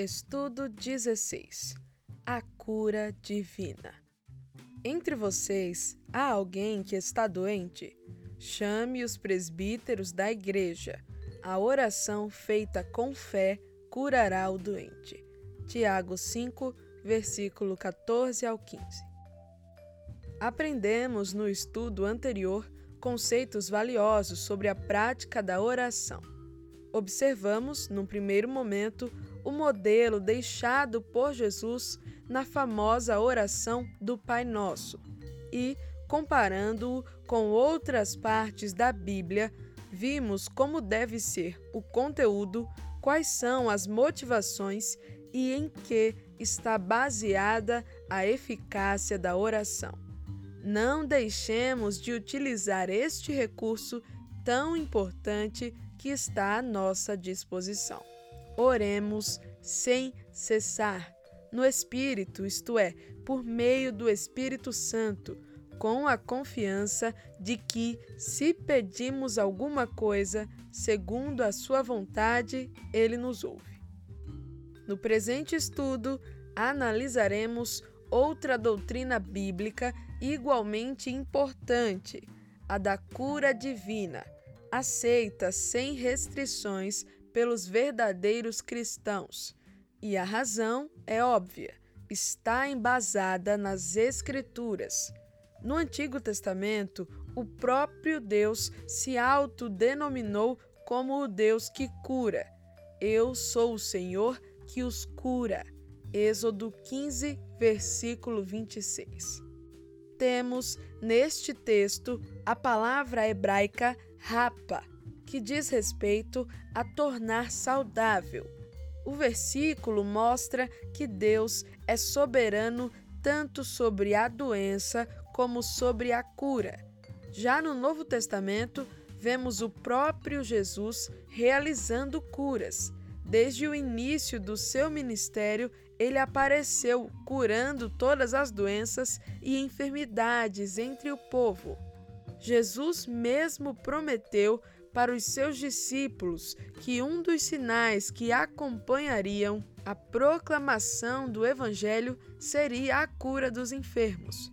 Estudo 16 A cura divina. Entre vocês há alguém que está doente? Chame os presbíteros da igreja. A oração feita com fé curará o doente. Tiago 5, versículo 14 ao 15. Aprendemos no estudo anterior conceitos valiosos sobre a prática da oração. Observamos, num primeiro momento, o modelo deixado por Jesus na famosa oração do Pai Nosso e, comparando-o com outras partes da Bíblia, vimos como deve ser o conteúdo, quais são as motivações e em que está baseada a eficácia da oração. Não deixemos de utilizar este recurso tão importante que está à nossa disposição. Oremos sem cessar, no Espírito, isto é, por meio do Espírito Santo, com a confiança de que, se pedimos alguma coisa segundo a Sua vontade, Ele nos ouve. No presente estudo, analisaremos outra doutrina bíblica igualmente importante, a da cura divina, aceita sem restrições pelos verdadeiros cristãos. E a razão é óbvia, está embasada nas Escrituras. No Antigo Testamento, o próprio Deus se autodenominou como o Deus que cura. Eu sou o Senhor que os cura. Êxodo 15, versículo 26. Temos neste texto a palavra hebraica rapa, que diz respeito a tornar saudável. O versículo mostra que Deus é soberano tanto sobre a doença como sobre a cura. Já no Novo Testamento, vemos o próprio Jesus realizando curas. Desde o início do seu ministério, ele apareceu curando todas as doenças e enfermidades entre o povo. Jesus mesmo prometeu para os seus discípulos que um dos sinais que acompanhariam a proclamação do Evangelho seria a cura dos enfermos.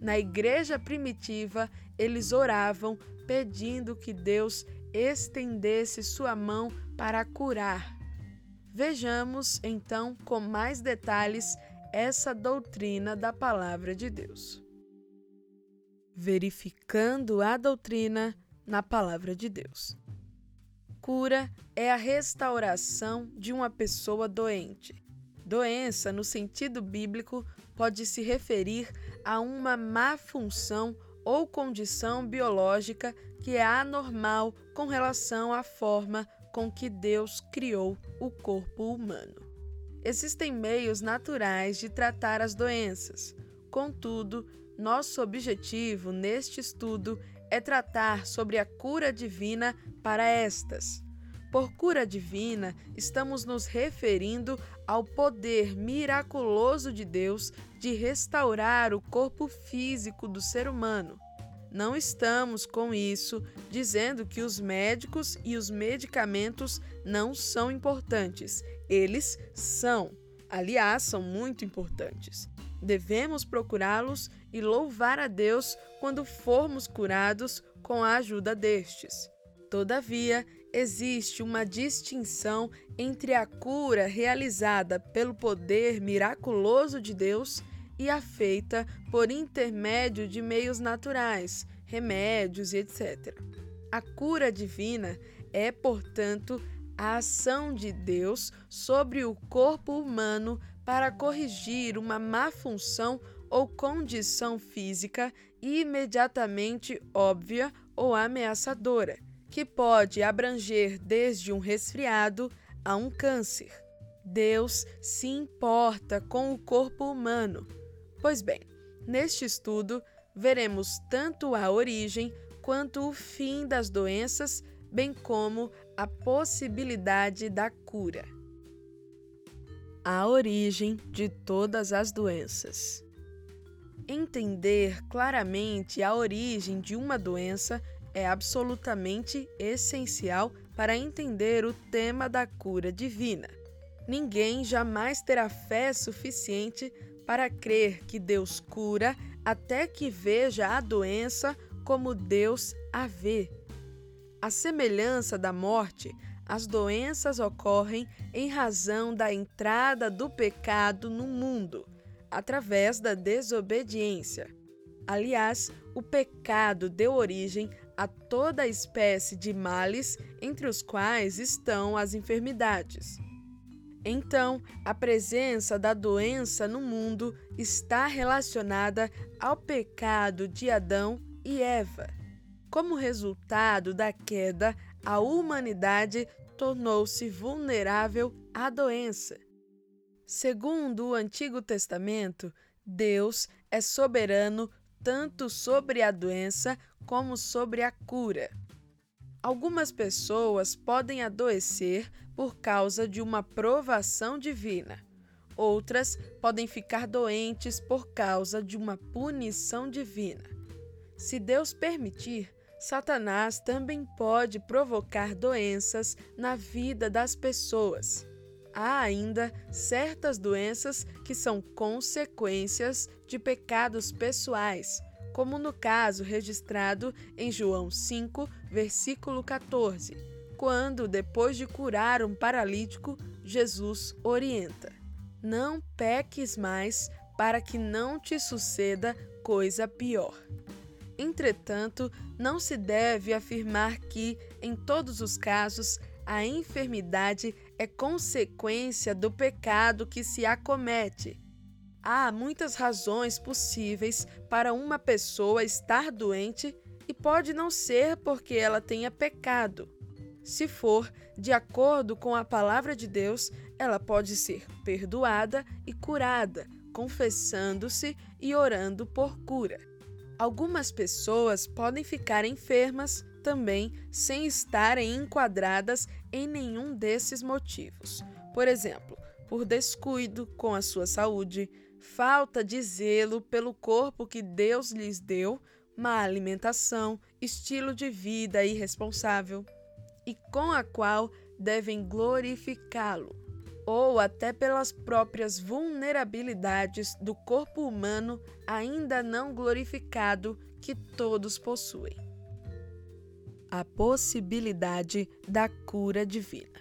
Na igreja primitiva, eles oravam pedindo que Deus estendesse sua mão para curar. Vejamos então com mais detalhes essa doutrina da Palavra de Deus. Verificando a doutrina na palavra de Deus. Cura é a restauração de uma pessoa doente. Doença, no sentido bíblico, pode se referir a uma má função ou condição biológica que é anormal com relação à forma com que Deus criou o corpo humano. Existem meios naturais de tratar as doenças. Contudo, nosso objetivo neste estudo é tratar sobre a cura divina para estas. Por cura divina, estamos nos referindo ao poder miraculoso de Deus de restaurar o corpo físico do ser humano. Não estamos com isso dizendo que os médicos e os medicamentos não são importantes. Eles são, aliás, são muito importantes. Devemos procurá-los e louvar a Deus quando formos curados com a ajuda destes. Todavia, existe uma distinção entre a cura realizada pelo poder miraculoso de Deus e a feita por intermédio de meios naturais, remédios e etc. A cura divina é, portanto, a ação de Deus sobre o corpo humano para corrigir uma má função ou condição física imediatamente óbvia ou ameaçadora, que pode abranger desde um resfriado a um câncer. Deus se importa com o corpo humano. Pois bem, neste estudo veremos tanto a origem quanto o fim das doenças, bem como a possibilidade da cura a origem de todas as doenças. Entender claramente a origem de uma doença é absolutamente essencial para entender o tema da cura divina. ninguém jamais terá fé suficiente para crer que Deus cura até que veja a doença como Deus a vê. A semelhança da morte, as doenças ocorrem em razão da entrada do pecado no mundo, através da desobediência. Aliás, o pecado deu origem a toda espécie de males, entre os quais estão as enfermidades. Então, a presença da doença no mundo está relacionada ao pecado de Adão e Eva. Como resultado da queda, a humanidade tornou-se vulnerável à doença. Segundo o Antigo Testamento, Deus é soberano tanto sobre a doença como sobre a cura. Algumas pessoas podem adoecer por causa de uma provação divina. Outras podem ficar doentes por causa de uma punição divina. Se Deus permitir, Satanás também pode provocar doenças na vida das pessoas. Há ainda certas doenças que são consequências de pecados pessoais como no caso registrado em João 5, versículo 14, quando, depois de curar um paralítico, Jesus orienta: Não peques mais, para que não te suceda coisa pior. Entretanto, não se deve afirmar que, em todos os casos, a enfermidade é consequência do pecado que se acomete Há muitas razões possíveis para uma pessoa estar doente e pode não ser porque ela tenha pecado. Se for de acordo com a palavra de Deus, ela pode ser perdoada e curada, confessando-se e orando por cura. Algumas pessoas podem ficar enfermas também sem estarem enquadradas em nenhum desses motivos. Por exemplo, por descuido com a sua saúde, falta de zelo pelo corpo que Deus lhes deu, má alimentação, estilo de vida irresponsável, e com a qual devem glorificá-lo, ou até pelas próprias vulnerabilidades do corpo humano ainda não glorificado que todos possuem. A possibilidade da cura divina.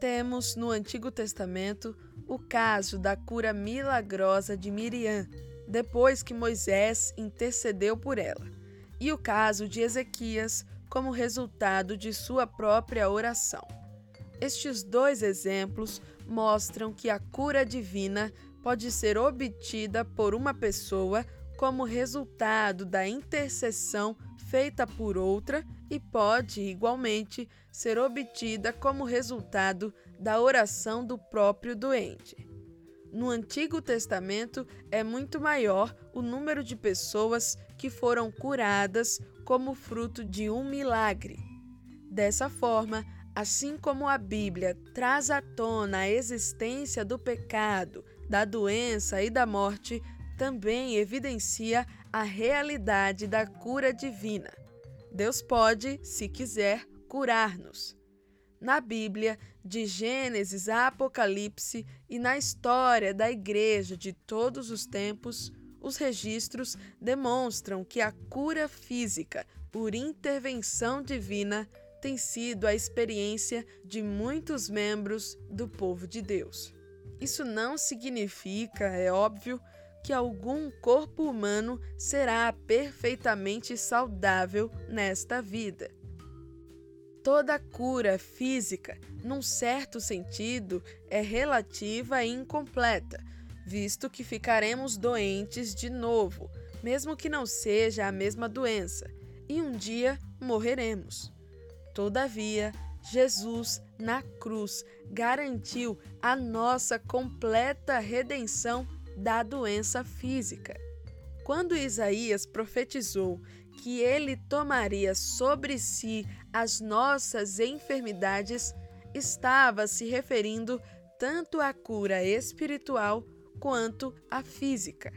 Temos no Antigo Testamento o caso da cura milagrosa de Miriam, depois que Moisés intercedeu por ela, e o caso de Ezequias como resultado de sua própria oração. Estes dois exemplos mostram que a cura divina pode ser obtida por uma pessoa como resultado da intercessão feita por outra e pode, igualmente, ser obtida como resultado da oração do próprio doente. No Antigo Testamento é muito maior o número de pessoas que foram curadas como fruto de um milagre. Dessa forma, assim como a Bíblia traz à tona a existência do pecado, da doença e da morte, também evidencia a realidade da cura divina. Deus pode, se quiser, curar-nos. Na Bíblia, de Gênesis a Apocalipse e na história da Igreja de todos os tempos, os registros demonstram que a cura física por intervenção divina tem sido a experiência de muitos membros do povo de Deus. Isso não significa, é óbvio, que algum corpo humano será perfeitamente saudável nesta vida. Toda cura física, num certo sentido, é relativa e incompleta, visto que ficaremos doentes de novo, mesmo que não seja a mesma doença, e um dia morreremos. Todavia, Jesus, na cruz, garantiu a nossa completa redenção da doença física. Quando Isaías profetizou que ele tomaria sobre si as nossas enfermidades, estava se referindo tanto à cura espiritual quanto à física.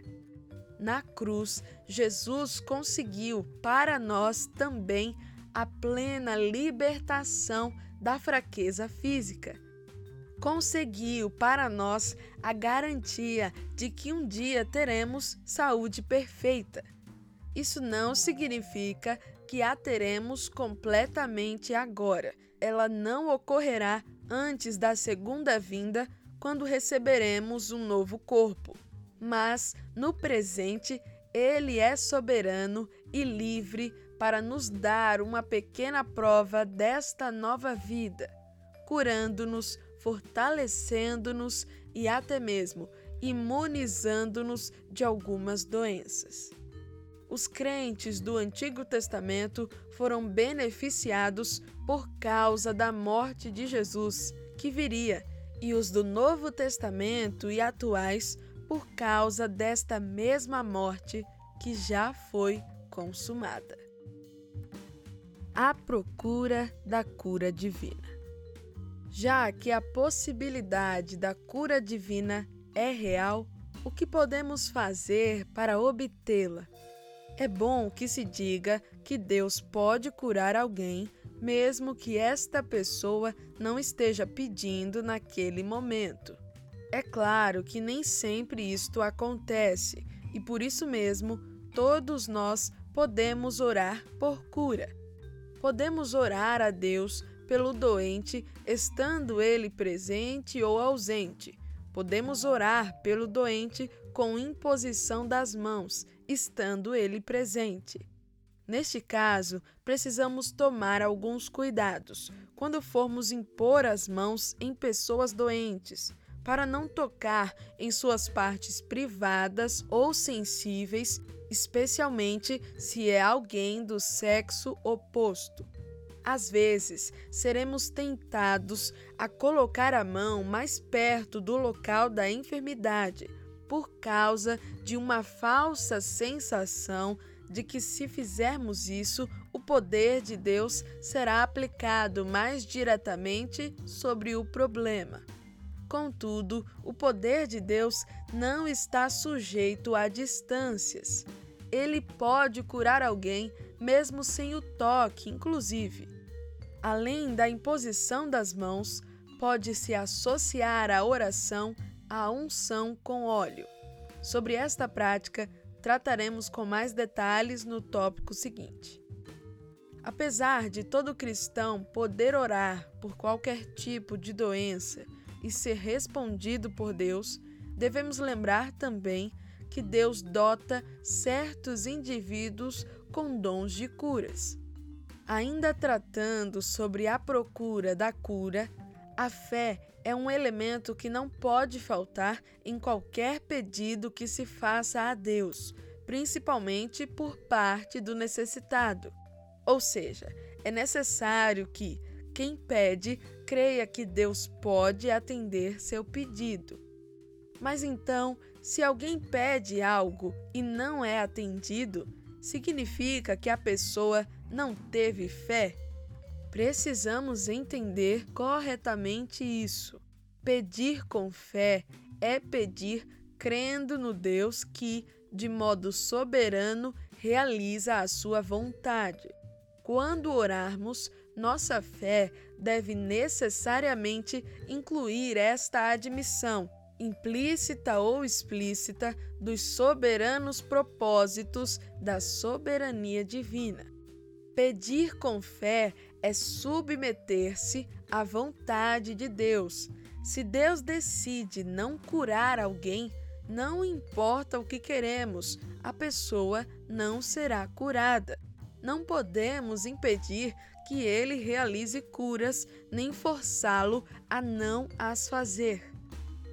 Na cruz, Jesus conseguiu para nós também a plena libertação da fraqueza física. Conseguiu para nós a garantia de que um dia teremos saúde perfeita. Isso não significa que a teremos completamente agora. Ela não ocorrerá antes da segunda vinda, quando receberemos um novo corpo. Mas, no presente, Ele é soberano e livre para nos dar uma pequena prova desta nova vida, curando-nos, fortalecendo-nos e até mesmo imunizando-nos de algumas doenças os crentes do Antigo Testamento foram beneficiados por causa da morte de Jesus, que viria, e os do Novo Testamento e atuais por causa desta mesma morte que já foi consumada. A procura da cura divina. Já que a possibilidade da cura divina é real, o que podemos fazer para obtê-la? É bom que se diga que Deus pode curar alguém, mesmo que esta pessoa não esteja pedindo naquele momento. É claro que nem sempre isto acontece, e por isso mesmo todos nós podemos orar por cura. Podemos orar a Deus pelo doente, estando ele presente ou ausente. Podemos orar pelo doente com imposição das mãos estando ele presente. Neste caso, precisamos tomar alguns cuidados quando formos impor as mãos em pessoas doentes, para não tocar em suas partes privadas ou sensíveis, especialmente se é alguém do sexo oposto. Às vezes, seremos tentados a colocar a mão mais perto do local da enfermidade por causa de uma falsa sensação de que, se fizermos isso, o poder de Deus será aplicado mais diretamente sobre o problema. Contudo, o poder de Deus não está sujeito a distâncias. Ele pode curar alguém mesmo sem o toque, inclusive. Além da imposição das mãos, pode-se associar a oração a unção com óleo. Sobre esta prática, trataremos com mais detalhes no tópico seguinte. Apesar de todo cristão poder orar por qualquer tipo de doença e ser respondido por Deus, devemos lembrar também que Deus dota certos indivíduos com dons de curas. Ainda tratando sobre a procura da cura, a fé é um elemento que não pode faltar em qualquer pedido que se faça a Deus, principalmente por parte do necessitado. Ou seja, é necessário que quem pede creia que Deus pode atender seu pedido. Mas então, se alguém pede algo e não é atendido, significa que a pessoa não teve fé? Precisamos entender corretamente isso. Pedir com fé é pedir crendo no Deus que, de modo soberano, realiza a sua vontade. Quando orarmos, nossa fé deve necessariamente incluir esta admissão, implícita ou explícita, dos soberanos propósitos da soberania divina. Pedir com fé é submeter-se à vontade de Deus. Se Deus decide não curar alguém, não importa o que queremos, a pessoa não será curada. Não podemos impedir que ele realize curas, nem forçá-lo a não as fazer.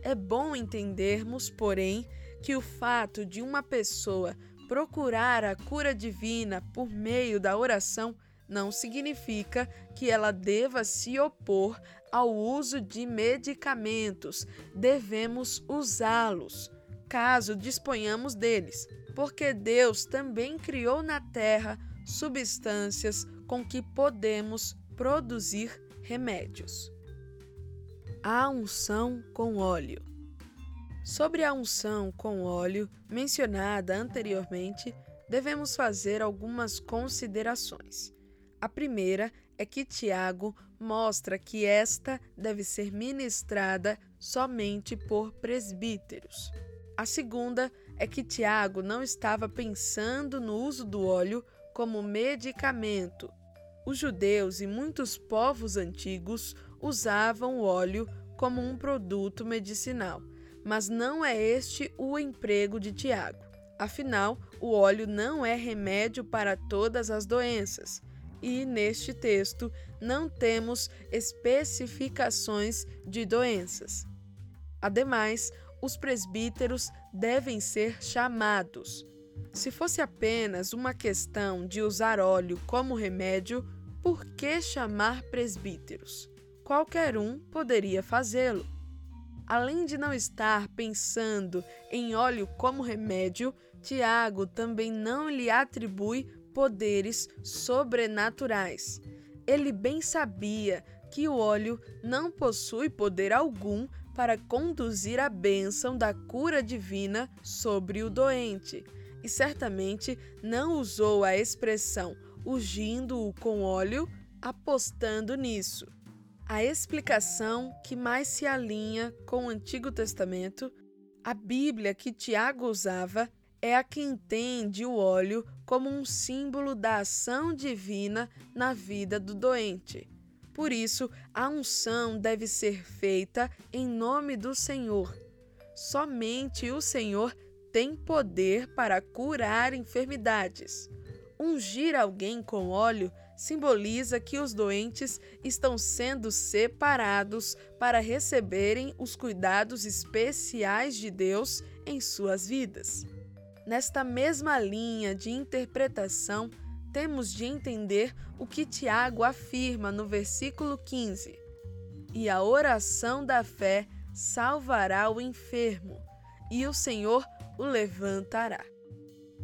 É bom entendermos, porém, que o fato de uma pessoa procurar a cura divina por meio da oração não significa que ela deva se opor ao uso de medicamentos. Devemos usá-los, caso disponhamos deles, porque Deus também criou na terra substâncias com que podemos produzir remédios. A unção com óleo. Sobre a unção com óleo mencionada anteriormente, devemos fazer algumas considerações. A primeira é que Tiago mostra que esta deve ser ministrada somente por presbíteros. A segunda é que Tiago não estava pensando no uso do óleo como medicamento. Os judeus e muitos povos antigos usavam o óleo como um produto medicinal, mas não é este o emprego de Tiago. Afinal, o óleo não é remédio para todas as doenças, e neste texto não temos especificações de doenças. Ademais, os presbíteros devem ser chamados. Se fosse apenas uma questão de usar óleo como remédio, por que chamar presbíteros? Qualquer um poderia fazê-lo. Além de não estar pensando em óleo como remédio, Tiago também não lhe atribui poderes sobrenaturais. Ele bem sabia que o óleo não possui poder algum para conduzir a bênção da cura divina sobre o doente, e certamente não usou a expressão ungindo-o com óleo, apostando nisso. A explicação que mais se alinha com o Antigo Testamento, a Bíblia que Tiago usava, é a que entende o óleo como um símbolo da ação divina na vida do doente. Por isso, a unção deve ser feita em nome do Senhor. Somente o Senhor tem poder para curar enfermidades. Ungir alguém com óleo simboliza que os doentes estão sendo separados para receberem os cuidados especiais de Deus em suas vidas. Nesta mesma linha de interpretação, temos de entender o que Tiago afirma no versículo 15: E a oração da fé salvará o enfermo, e o Senhor o levantará.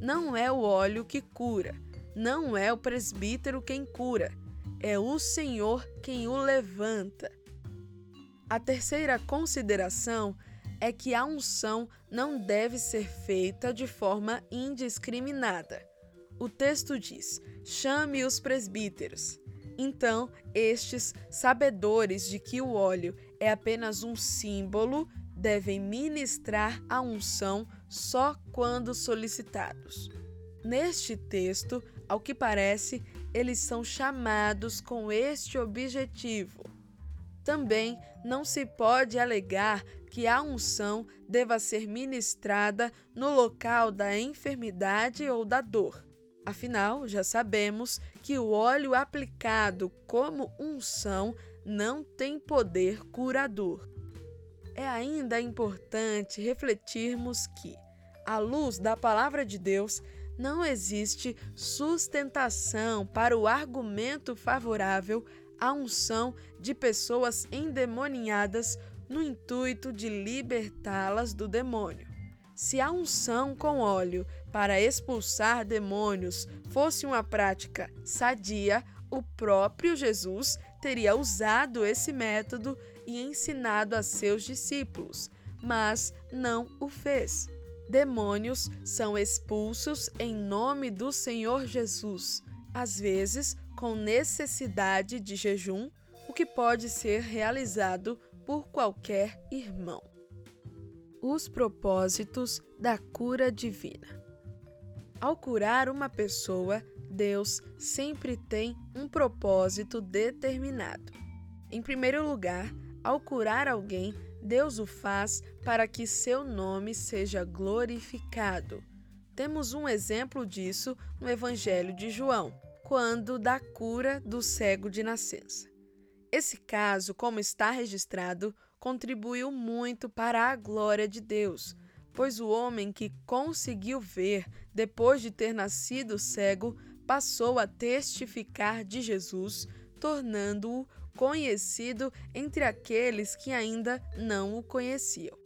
Não é o óleo que cura, não é o presbítero quem cura, é o Senhor quem o levanta. A terceira consideração é que a unção não deve ser feita de forma indiscriminada. O texto diz: chame os presbíteros. Então, estes, sabedores de que o óleo é apenas um símbolo, devem ministrar a unção só quando solicitados. Neste texto, ao que parece, eles são chamados com este objetivo. Também não se pode alegar que a unção deva ser ministrada no local da enfermidade ou da dor. Afinal, já sabemos que o óleo aplicado como unção não tem poder curador. É ainda importante refletirmos que, à luz da palavra de Deus, não existe sustentação para o argumento favorável à unção de pessoas endemoniadas no intuito de libertá-las do demônio. Se a unção com óleo para expulsar demônios fosse uma prática sadia, o próprio Jesus teria usado esse método e ensinado a seus discípulos, mas não o fez. Demônios são expulsos em nome do Senhor Jesus, às vezes com necessidade de jejum, o que pode ser realizado por qualquer irmão os propósitos da cura divina. Ao curar uma pessoa, Deus sempre tem um propósito determinado. Em primeiro lugar, ao curar alguém, Deus o faz para que seu nome seja glorificado. Temos um exemplo disso no Evangelho de João, quando da cura do cego de nascença. Esse caso, como está registrado, contribuiu muito para a glória de Deus, pois o homem que conseguiu ver depois de ter nascido cego passou a testificar de Jesus, tornando-o conhecido entre aqueles que ainda não o conheciam.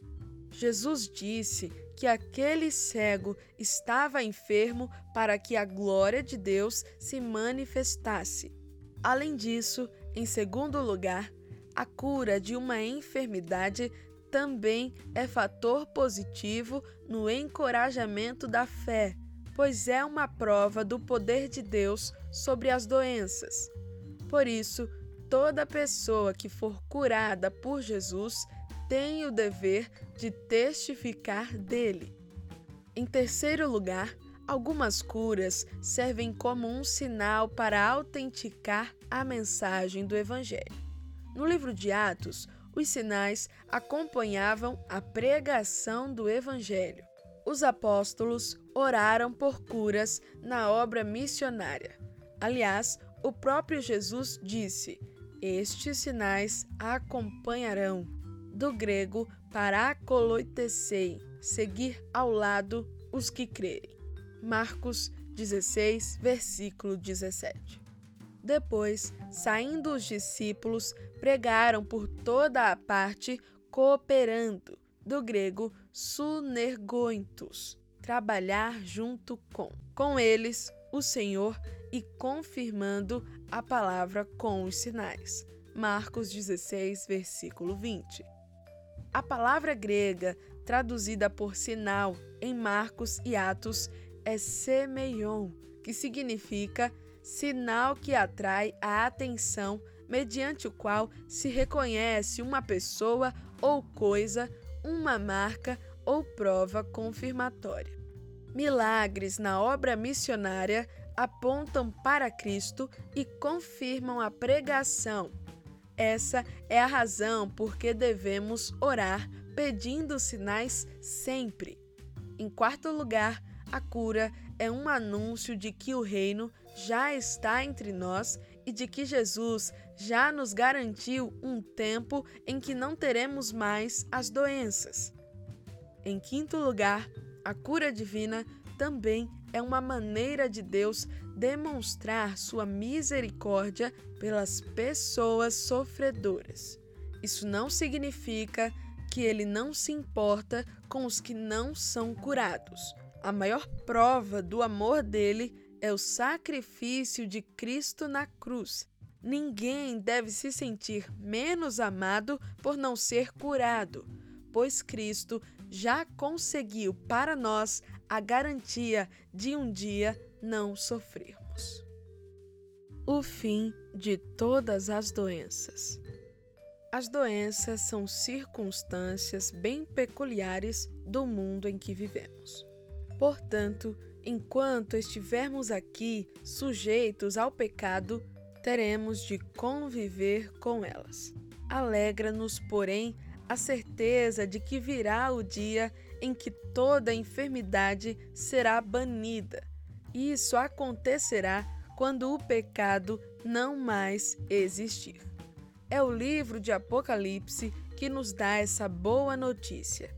Jesus disse que aquele cego estava enfermo para que a glória de Deus se manifestasse. Além disso, em segundo lugar, a cura de uma enfermidade também é fator positivo no encorajamento da fé, pois é uma prova do poder de Deus sobre as doenças. Por isso, toda pessoa que for curada por Jesus tem o dever de testificar dele. Em terceiro lugar, algumas curas servem como um sinal para autenticar a mensagem do Evangelho. No livro de Atos, os sinais acompanhavam a pregação do Evangelho. Os apóstolos oraram por curas na obra missionária. Aliás, o próprio Jesus disse: Estes sinais acompanharão. Do grego parakoloitesei, seguir ao lado os que crerem. Marcos 16, versículo 17. Depois, saindo os discípulos, pregaram por toda a parte, cooperando, do grego sunergointus, trabalhar junto com. Com eles, o Senhor e confirmando a palavra com os sinais. Marcos 16, versículo 20. A palavra grega traduzida por sinal em Marcos e Atos é semeion, que significa sinal que atrai a atenção, mediante o qual se reconhece uma pessoa ou coisa, uma marca ou prova confirmatória. Milagres na obra missionária apontam para Cristo e confirmam a pregação. Essa é a razão por que devemos orar pedindo sinais sempre. Em quarto lugar, a cura é um anúncio de que o reino já está entre nós e de que Jesus já nos garantiu um tempo em que não teremos mais as doenças. Em quinto lugar, a cura divina também é uma maneira de Deus demonstrar sua misericórdia pelas pessoas sofredoras. Isso não significa que ele não se importa com os que não são curados. A maior prova do amor dele é o sacrifício de Cristo na cruz. Ninguém deve se sentir menos amado por não ser curado, pois Cristo já conseguiu para nós a garantia de um dia não sofrermos. O fim de todas as doenças. As doenças são circunstâncias bem peculiares do mundo em que vivemos. Portanto, enquanto estivermos aqui sujeitos ao pecado, teremos de conviver com elas. Alegra-nos, porém, a certeza de que virá o dia em que toda enfermidade será banida. Isso acontecerá quando o pecado não mais existir. É o livro de Apocalipse que nos dá essa boa notícia.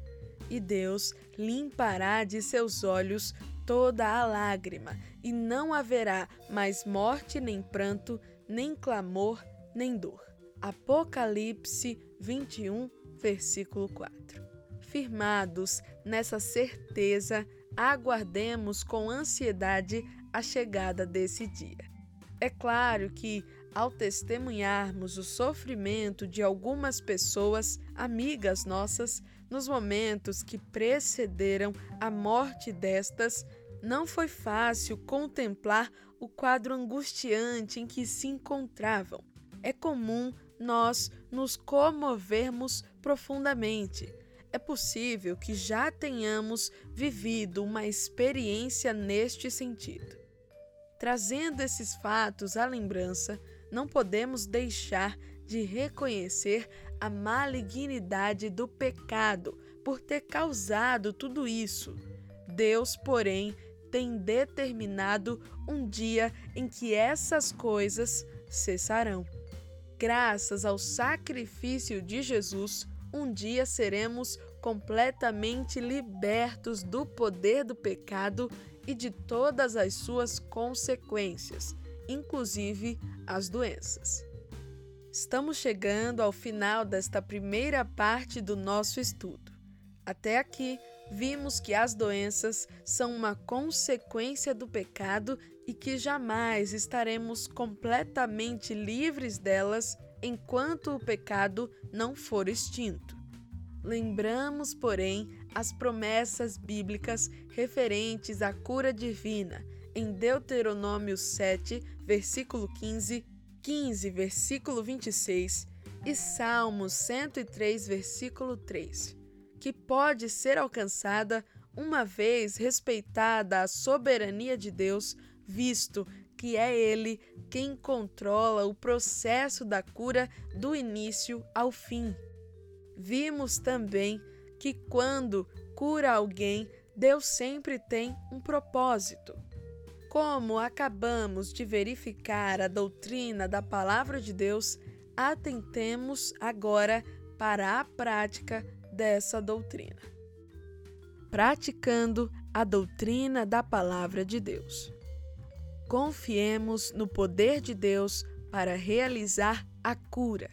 E Deus limpará de seus olhos toda a lágrima, e não haverá mais morte, nem pranto, nem clamor, nem dor. Apocalipse 21, versículo 4 firmados nessa certeza, aguardemos com ansiedade a chegada desse dia. É claro que, ao testemunharmos o sofrimento de algumas pessoas, amigas nossas, nos momentos que precederam a morte destas, não foi fácil contemplar o quadro angustiante em que se encontravam. É comum nós nos comovermos profundamente é possível que já tenhamos vivido uma experiência neste sentido. Trazendo esses fatos à lembrança, não podemos deixar de reconhecer a malignidade do pecado por ter causado tudo isso. Deus, porém, tem determinado um dia em que essas coisas cessarão. Graças ao sacrifício de Jesus, um dia seremos completamente libertos do poder do pecado e de todas as suas consequências, inclusive as doenças. Estamos chegando ao final desta primeira parte do nosso estudo. Até aqui, vimos que as doenças são uma consequência do pecado e que jamais estaremos completamente livres delas enquanto o pecado não for extinto. Lembramos, porém, as promessas bíblicas referentes à cura divina em Deuteronômio 7, versículo 15, 15, versículo 26 e Salmos 103, versículo 3, que pode ser alcançada uma vez respeitada a soberania de Deus, visto que é Ele quem controla o processo da cura do início ao fim. Vimos também que quando cura alguém, Deus sempre tem um propósito. Como acabamos de verificar a doutrina da Palavra de Deus, atentemos agora para a prática dessa doutrina. Praticando a doutrina da Palavra de Deus. Confiemos no poder de Deus para realizar a cura.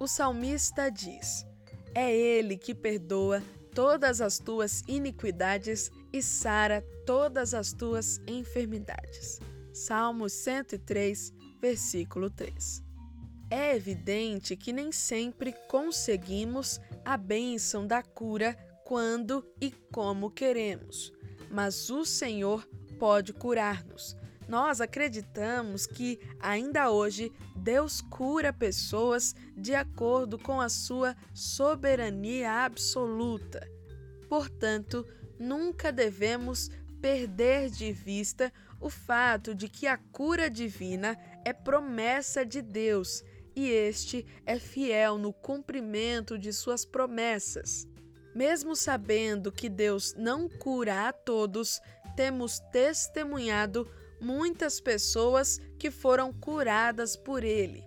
O salmista diz: É Ele que perdoa todas as tuas iniquidades e sara todas as tuas enfermidades. Salmo 103, versículo 3. É evidente que nem sempre conseguimos a bênção da cura quando e como queremos, mas o Senhor pode curar-nos. Nós acreditamos que, ainda hoje, Deus cura pessoas de acordo com a sua soberania absoluta. Portanto, nunca devemos perder de vista o fato de que a cura divina é promessa de Deus e este é fiel no cumprimento de suas promessas. Mesmo sabendo que Deus não cura a todos, temos testemunhado muitas pessoas que foram curadas por ele.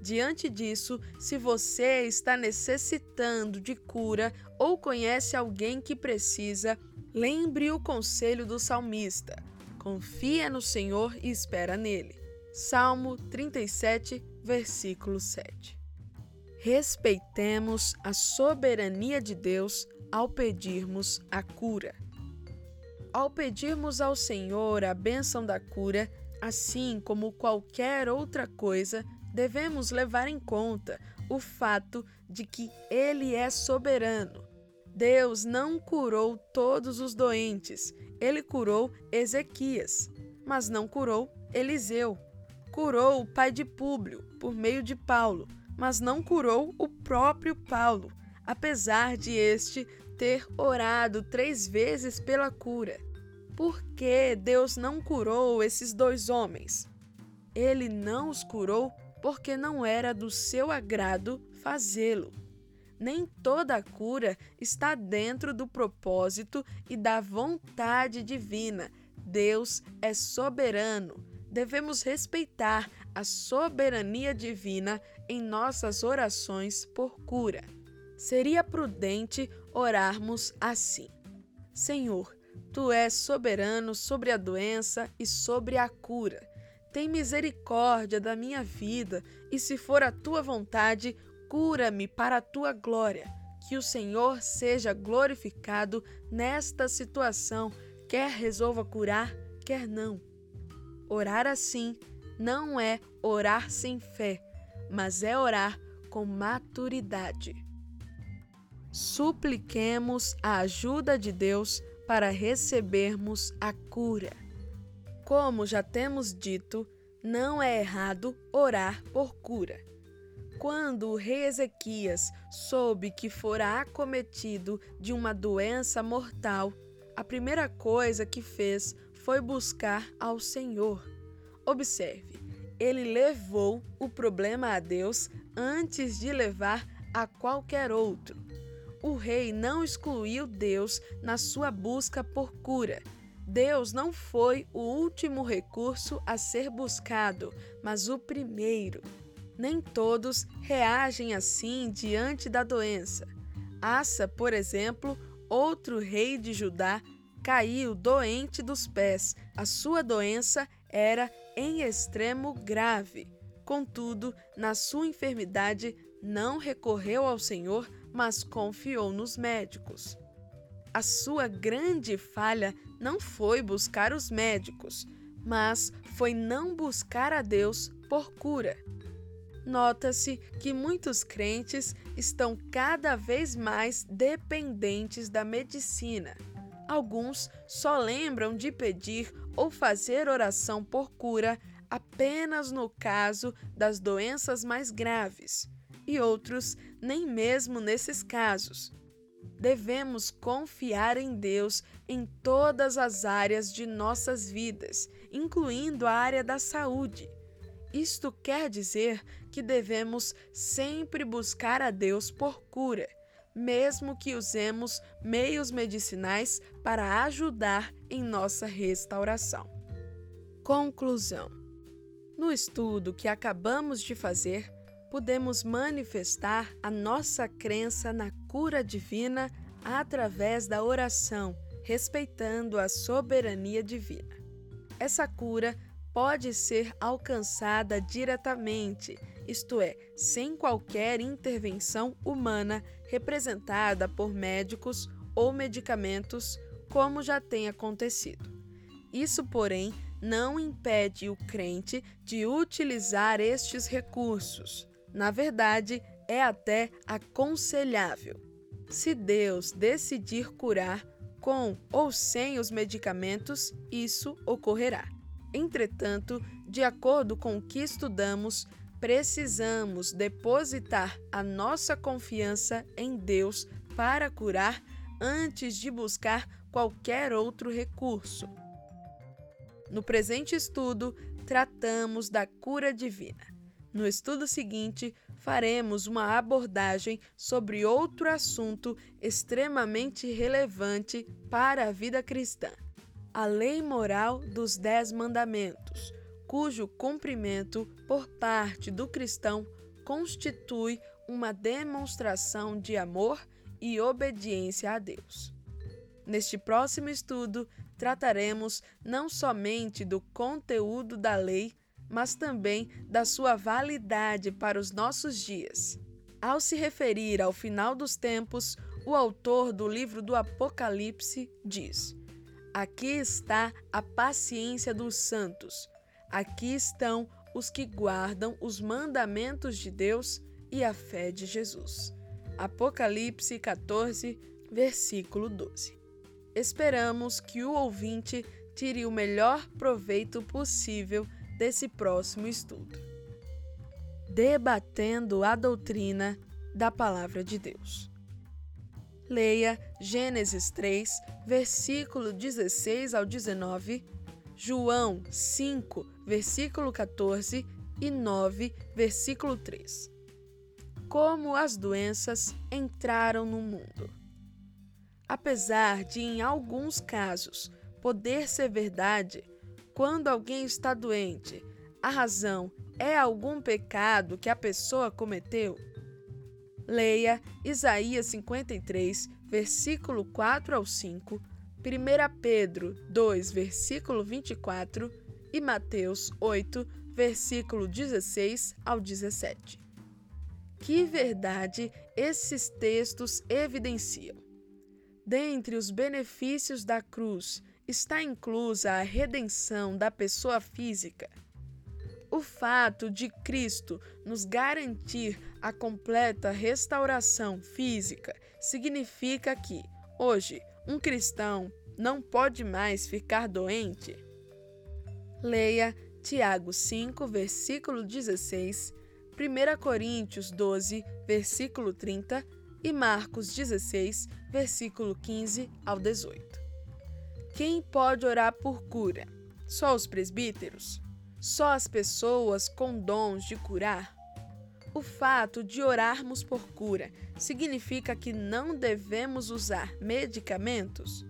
Diante disso, se você está necessitando de cura ou conhece alguém que precisa, lembre o conselho do salmista: confia no Senhor e espera nele. Salmo 37, versículo 7. Respeitemos a soberania de Deus ao pedirmos a cura. Ao pedirmos ao Senhor a bênção da cura, assim como qualquer outra coisa, devemos levar em conta o fato de que Ele é soberano. Deus não curou todos os doentes, ele curou Ezequias, mas não curou Eliseu. Curou o pai de Públio por meio de Paulo, mas não curou o próprio Paulo, apesar de este ter orado três vezes pela cura. Por que Deus não curou esses dois homens? Ele não os curou porque não era do seu agrado fazê-lo. Nem toda cura está dentro do propósito e da vontade divina. Deus é soberano. Devemos respeitar a soberania divina em nossas orações por cura. Seria prudente orarmos assim: Senhor, Tu és soberano sobre a doença e sobre a cura. Tem misericórdia da minha vida e, se for a tua vontade, cura-me para a tua glória. Que o Senhor seja glorificado nesta situação, quer resolva curar, quer não. Orar assim não é orar sem fé, mas é orar com maturidade. Supliquemos a ajuda de Deus para recebermos a cura. Como já temos dito, não é errado orar por cura. Quando o rei Ezequias soube que fora acometido de uma doença mortal, a primeira coisa que fez foi buscar ao Senhor. Observe, ele levou o problema a Deus antes de levar a qualquer outro o rei não excluiu Deus na sua busca por cura. Deus não foi o último recurso a ser buscado, mas o primeiro. Nem todos reagem assim diante da doença. Assa, por exemplo, outro rei de Judá, caiu doente dos pés. A sua doença era em extremo grave. Contudo, na sua enfermidade, não recorreu ao Senhor, mas confiou nos médicos. A sua grande falha não foi buscar os médicos, mas foi não buscar a Deus por cura. Nota-se que muitos crentes estão cada vez mais dependentes da medicina. Alguns só lembram de pedir ou fazer oração por cura apenas no caso das doenças mais graves, e outros nem mesmo nesses casos. Devemos confiar em Deus em todas as áreas de nossas vidas, incluindo a área da saúde. Isto quer dizer que devemos sempre buscar a Deus por cura, mesmo que usemos meios medicinais para ajudar em nossa restauração. Conclusão: No estudo que acabamos de fazer, podemos manifestar a nossa crença na cura divina através da oração, respeitando a soberania divina. Essa cura pode ser alcançada diretamente, isto é, sem qualquer intervenção humana representada por médicos ou medicamentos, como já tem acontecido. Isso, porém, não impede o crente de utilizar estes recursos. Na verdade, é até aconselhável. Se Deus decidir curar com ou sem os medicamentos, isso ocorrerá. Entretanto, de acordo com o que estudamos, precisamos depositar a nossa confiança em Deus para curar antes de buscar qualquer outro recurso. No presente estudo, tratamos da cura divina. No estudo seguinte, faremos uma abordagem sobre outro assunto extremamente relevante para a vida cristã a lei moral dos Dez Mandamentos, cujo cumprimento por parte do cristão constitui uma demonstração de amor e obediência a Deus. Neste próximo estudo, trataremos não somente do conteúdo da lei, mas também da sua validade para os nossos dias. Ao se referir ao final dos tempos, o autor do livro do Apocalipse diz: Aqui está a paciência dos santos. Aqui estão os que guardam os mandamentos de Deus e a fé de Jesus. Apocalipse 14, versículo 12. Esperamos que o ouvinte tire o melhor proveito possível desse próximo estudo. Debatendo a doutrina da Palavra de Deus. Leia Gênesis 3, versículo 16 ao 19, João 5, versículo 14 e 9, versículo 3. Como as doenças entraram no mundo. Apesar de, em alguns casos, poder ser verdade, quando alguém está doente, a razão é algum pecado que a pessoa cometeu, Leia Isaías 53, versículo 4 ao 5, 1 Pedro 2, versículo 24 e Mateus 8, versículo 16 ao 17. Que verdade esses textos evidenciam! Dentre os benefícios da cruz está inclusa a redenção da pessoa física o fato de Cristo nos garantir a completa restauração física significa que, hoje, um cristão não pode mais ficar doente? Leia Tiago 5, versículo 16, 1 Coríntios 12, versículo 30 e Marcos 16, versículo 15 ao 18. Quem pode orar por cura? Só os presbíteros? só as pessoas com dons de curar? O fato de orarmos por cura significa que não devemos usar medicamentos?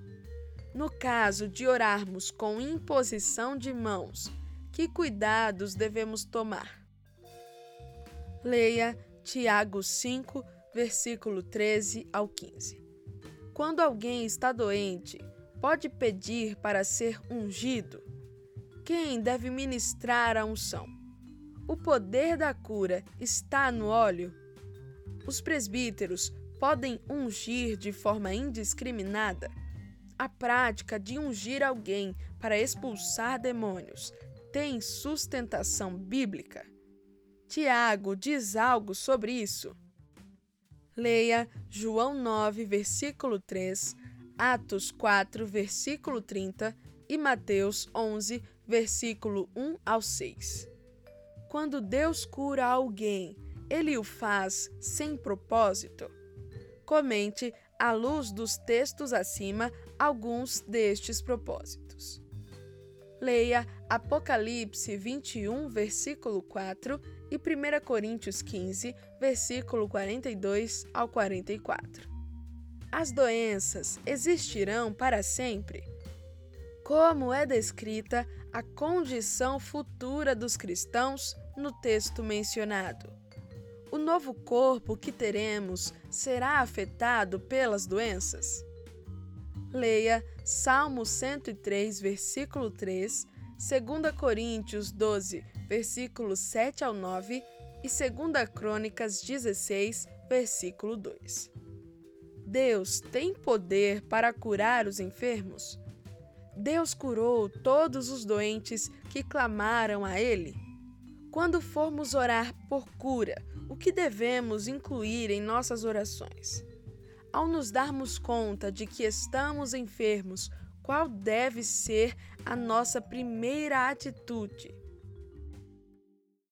No caso de orarmos com imposição de mãos, que cuidados devemos tomar? Leia Tiago 5, versículo 13 ao 15. Quando alguém está doente, pode pedir para ser ungido? Quem deve ministrar a unção? O poder da cura está no óleo? Os presbíteros podem ungir de forma indiscriminada? A prática de ungir alguém para expulsar demônios tem sustentação bíblica? Tiago diz algo sobre isso. Leia João 9, versículo 3, Atos 4, versículo 30 e Mateus 11, versículo 1 ao 6. Quando Deus cura alguém, ele o faz sem propósito? Comente, à luz dos textos acima, alguns destes propósitos. Leia Apocalipse 21, versículo 4 e 1 Coríntios 15, versículo 42 ao 44. As doenças existirão para sempre? Como é descrita a condição futura dos cristãos no texto mencionado? O novo corpo que teremos será afetado pelas doenças? Leia Salmo 103, versículo 3, 2 Coríntios 12, versículos 7 ao 9 e 2 Crônicas 16, versículo 2. Deus tem poder para curar os enfermos? Deus curou todos os doentes que clamaram a Ele? Quando formos orar por cura, o que devemos incluir em nossas orações? Ao nos darmos conta de que estamos enfermos, qual deve ser a nossa primeira atitude?